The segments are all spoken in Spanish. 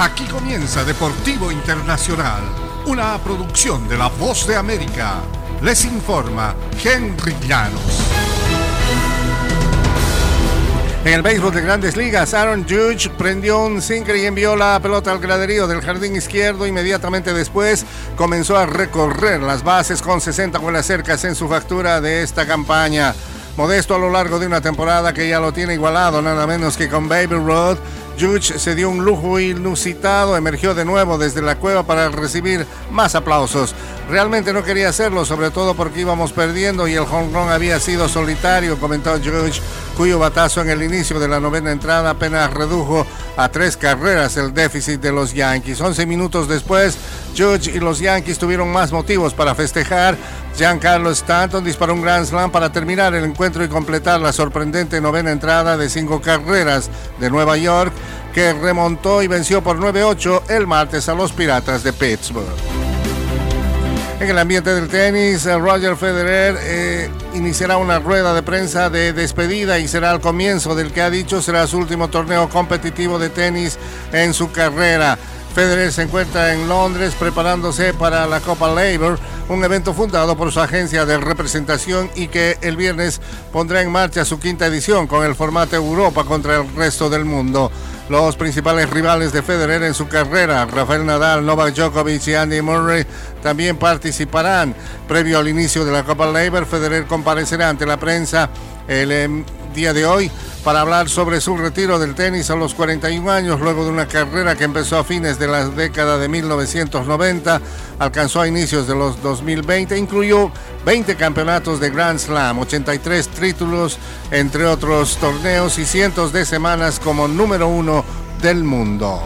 Aquí comienza Deportivo Internacional, una producción de La Voz de América. Les informa Henry Llanos. En el béisbol de grandes ligas, Aaron Judge prendió un sinker y envió la pelota al graderío del jardín izquierdo. Inmediatamente después comenzó a recorrer las bases con 60 vuelas cercas en su factura de esta campaña. Modesto a lo largo de una temporada que ya lo tiene igualado, nada menos que con Baby Road. Judge se dio un lujo inusitado, emergió de nuevo desde la cueva para recibir más aplausos. Realmente no quería hacerlo, sobre todo porque íbamos perdiendo y el home run había sido solitario, comentó Judge, cuyo batazo en el inicio de la novena entrada apenas redujo a tres carreras el déficit de los Yankees. Once minutos después, Judge y los Yankees tuvieron más motivos para festejar. Giancarlo Stanton disparó un Grand Slam para terminar el encuentro y completar la sorprendente novena entrada de cinco carreras de Nueva York, que remontó y venció por 9-8 el martes a los Piratas de Pittsburgh. En el ambiente del tenis, Roger Federer eh, iniciará una rueda de prensa de despedida y será el comienzo del que ha dicho será su último torneo competitivo de tenis en su carrera. Federer se encuentra en Londres preparándose para la Copa Labor, un evento fundado por su agencia de representación y que el viernes pondrá en marcha su quinta edición con el formato Europa contra el resto del mundo. Los principales rivales de Federer en su carrera, Rafael Nadal, Novak Djokovic y Andy Murray, también participarán. Previo al inicio de la Copa Labor, Federer comparecerá ante la prensa el em, día de hoy para hablar sobre su retiro del tenis a los 41 años, luego de una carrera que empezó a fines de la década de 1990, alcanzó a inicios de los 2020, incluyó 20 campeonatos de Grand Slam, 83 títulos, entre otros torneos y cientos de semanas como número uno del mundo.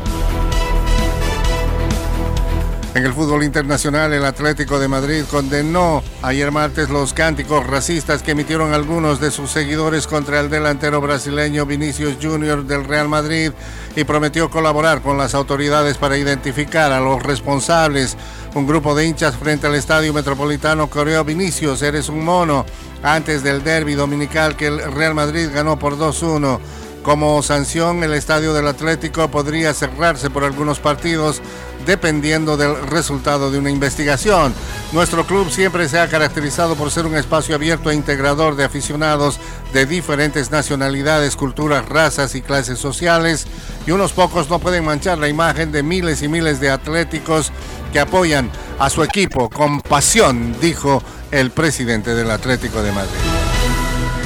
En el fútbol internacional, el Atlético de Madrid condenó ayer martes los cánticos racistas que emitieron algunos de sus seguidores contra el delantero brasileño Vinicius Junior del Real Madrid y prometió colaborar con las autoridades para identificar a los responsables. Un grupo de hinchas frente al estadio metropolitano coreó Vinicius, eres un mono, antes del derby dominical que el Real Madrid ganó por 2-1. Como sanción, el estadio del Atlético podría cerrarse por algunos partidos dependiendo del resultado de una investigación. Nuestro club siempre se ha caracterizado por ser un espacio abierto e integrador de aficionados de diferentes nacionalidades, culturas, razas y clases sociales, y unos pocos no pueden manchar la imagen de miles y miles de atléticos que apoyan a su equipo con pasión, dijo el presidente del Atlético de Madrid.